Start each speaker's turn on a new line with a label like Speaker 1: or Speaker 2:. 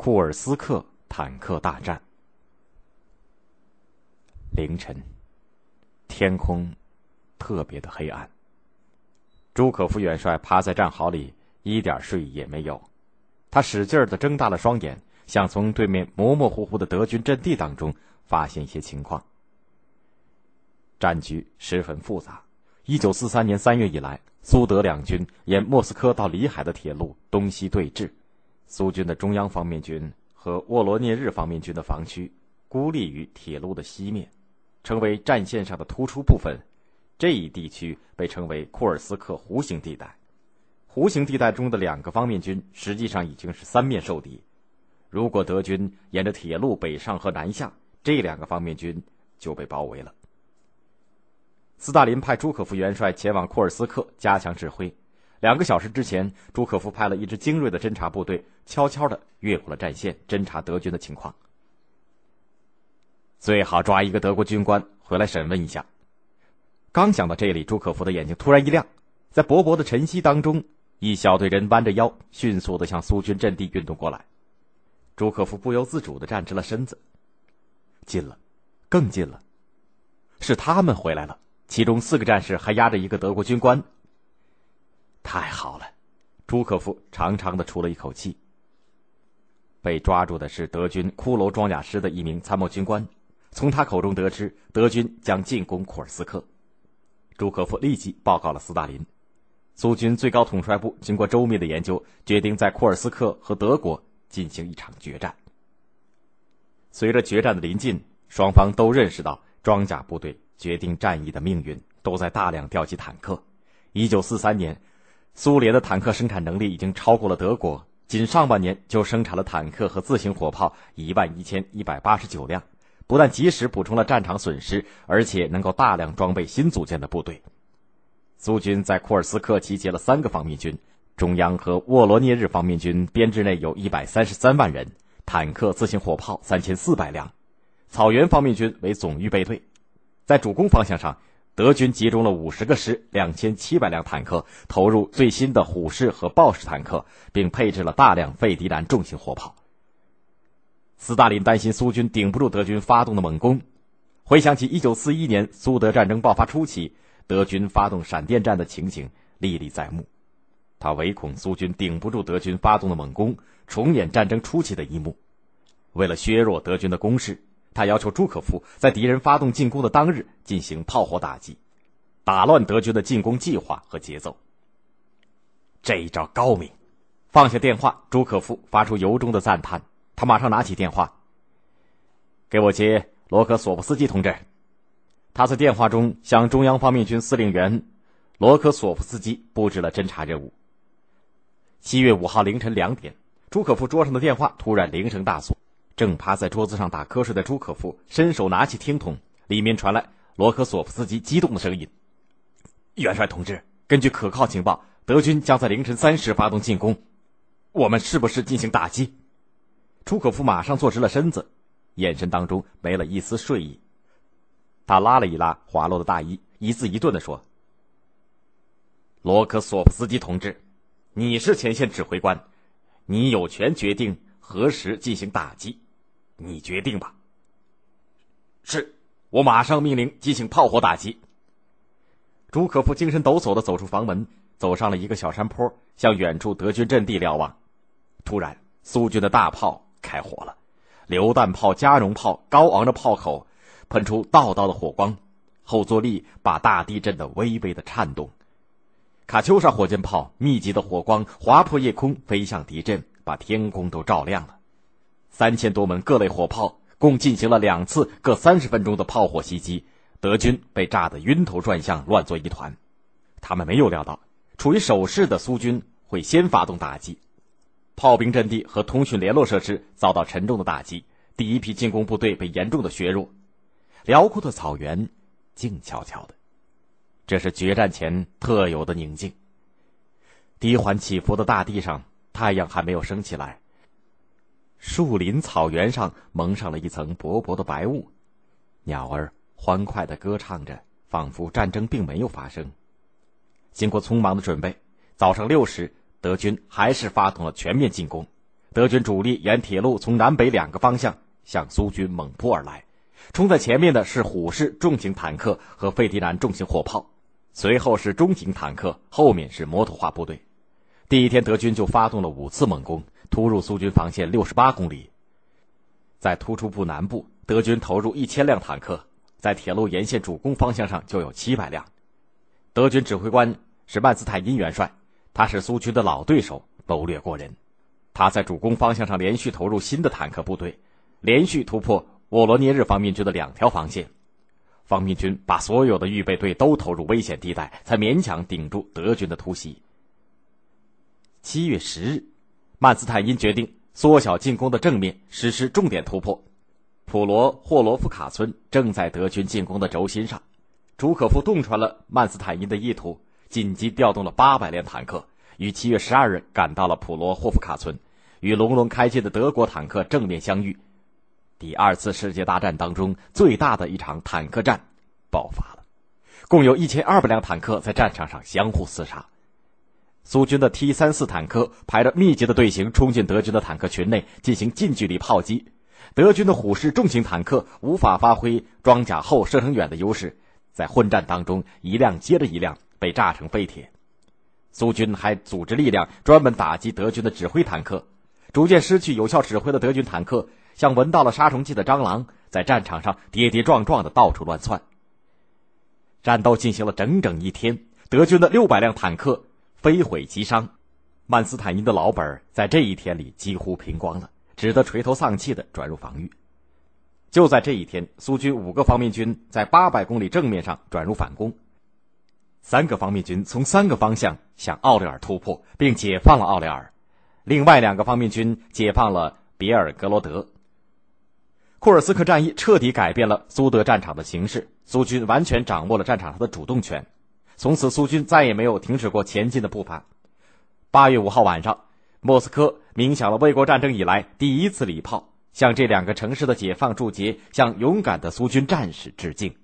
Speaker 1: 库尔斯克坦克大战。凌晨，天空特别的黑暗。朱可夫元帅趴在战壕里，一点睡意也没有。他使劲的睁大了双眼，想从对面模模糊糊的德军阵地当中发现一些情况。战局十分复杂。一九四三年三月以来，苏德两军沿莫斯科到里海的铁路东西对峙。苏军的中央方面军和沃罗涅日方面军的防区孤立于铁路的西面，成为战线上的突出部分。这一地区被称为库尔斯克弧形地带。弧形地带中的两个方面军实际上已经是三面受敌。如果德军沿着铁路北上和南下，这两个方面军就被包围了。斯大林派朱可夫元帅前往库尔斯克加强指挥。两个小时之前，朱可夫派了一支精锐的侦察部队，悄悄的越过了战线，侦察德军的情况。最好抓一个德国军官回来审问一下。刚想到这里，朱可夫的眼睛突然一亮，在薄薄的晨曦当中，一小队人弯着腰，迅速的向苏军阵地运动过来。朱可夫不由自主的站直了身子。近了，更近了，是他们回来了。其中四个战士还压着一个德国军官。太好了，朱可夫长长的出了一口气。被抓住的是德军骷髅装甲师的一名参谋军官，从他口中得知德军将进攻库尔斯克。朱可夫立即报告了斯大林。苏军最高统帅部经过周密的研究，决定在库尔斯克和德国进行一场决战。随着决战的临近，双方都认识到装甲部队决定战役的命运，都在大量调集坦克。一九四三年。苏联的坦克生产能力已经超过了德国，仅上半年就生产了坦克和自行火炮一万一千一百八十九辆，不但及时补充了战场损失，而且能够大量装备新组建的部队。苏军在库尔斯克集结了三个方面军，中央和沃罗涅日方面军编制内有一百三十三万人，坦克、自行火炮三千四百辆，草原方面军为总预备队，在主攻方向上。德军集中了五十个师、两千七百辆坦克，投入最新的虎式和豹式坦克，并配置了大量费迪南重型火炮。斯大林担心苏军顶不住德军发动的猛攻，回想起一九四一年苏德战争爆发初期，德军发动闪电战的情形历历在目，他唯恐苏军顶不住德军发动的猛攻，重演战争初期的一幕。为了削弱德军的攻势。他要求朱可夫在敌人发动进攻的当日进行炮火打击，打乱德军的进攻计划和节奏。这一招高明。放下电话，朱可夫发出由衷的赞叹。他马上拿起电话，给我接罗科索夫斯基同志。他在电话中向中央方面军司令员罗科索夫斯基布置了侦察任务。七月五号凌晨两点，朱可夫桌上的电话突然铃声大作。正趴在桌子上打瞌睡的朱可夫伸手拿起听筒，里面传来罗科索夫斯基激动的声音：“元帅同志，根据可靠情报，德军将在凌晨三时发动进攻，我们是不是进行打击？”朱可夫马上坐直了身子，眼神当中没了一丝睡意。他拉了一拉滑落的大衣，一字一顿的说：“罗科索夫斯基同志，你是前线指挥官，你有权决定何时进行打击。”你决定吧。是，我马上命令进行炮火打击。朱可夫精神抖擞的走出房门，走上了一个小山坡，向远处德军阵地瞭望。突然，苏军的大炮开火了，榴弹炮、加农炮高昂的炮口喷出道道的火光，后坐力把大地震得微微的颤动。卡秋莎火箭炮密集的火光划破夜空，飞向敌阵，把天空都照亮了。三千多门各类火炮共进行了两次各三十分钟的炮火袭击，德军被炸得晕头转向，乱作一团。他们没有料到，处于守势的苏军会先发动打击，炮兵阵地和通讯联络设施遭到沉重的打击，第一批进攻部队被严重的削弱。辽阔的草原静悄悄的，这是决战前特有的宁静。低缓起伏的大地上，太阳还没有升起来。树林、草原上蒙上了一层薄薄的白雾，鸟儿欢快的歌唱着，仿佛战争并没有发生。经过匆忙的准备，早上六时，德军还是发动了全面进攻。德军主力沿铁路从南北两个方向向苏军猛扑而来。冲在前面的是虎式重型坦克和费迪南重型火炮，随后是中型坦克，后面是摩托化部队。第一天，德军就发动了五次猛攻，突入苏军防线六十八公里。在突出部南部，德军投入一千辆坦克，在铁路沿线主攻方向上就有七百辆。德军指挥官是曼斯坦因元帅，他是苏军的老对手，谋略过人。他在主攻方向上连续投入新的坦克部队，连续突破。沃罗涅日方面军的两条防线，方面军把所有的预备队都投入危险地带，才勉强顶住德军的突袭。七月十日，曼斯坦因决定缩小进攻的正面，实施重点突破。普罗霍罗夫卡村正在德军进攻的轴心上，朱可夫洞穿了曼斯坦因的意图，紧急调动了八百辆坦克，于七月十二日赶到了普罗霍夫卡村，与隆隆开进的德国坦克正面相遇。第二次世界大战当中最大的一场坦克战爆发了，共有一千二百辆坦克在战场上相互厮杀。苏军的 T 三四坦克排着密集的队形冲进德军的坦克群内进行近距离炮击，德军的虎式重型坦克无法发挥装甲厚、射程远的优势，在混战当中一辆接着一辆被炸成废铁。苏军还组织力量专门打击德军的指挥坦克，逐渐失去有效指挥的德军坦克。像闻到了杀虫剂的蟑螂，在战场上跌跌撞撞的到处乱窜。战斗进行了整整一天，德军的六百辆坦克非毁即伤，曼斯坦因的老本在这一天里几乎拼光了，只得垂头丧气的转入防御。就在这一天，苏军五个方面军在八百公里正面上转入反攻，三个方面军从三个方向向奥利尔突破，并解放了奥利尔，另外两个方面军解放了别尔格罗德。库尔斯克战役彻底改变了苏德战场的形势，苏军完全掌握了战场上的主动权。从此，苏军再也没有停止过前进的步伐。八月五号晚上，莫斯科鸣响了卫国战争以来第一次礼炮，向这两个城市的解放祝捷，向勇敢的苏军战士致敬。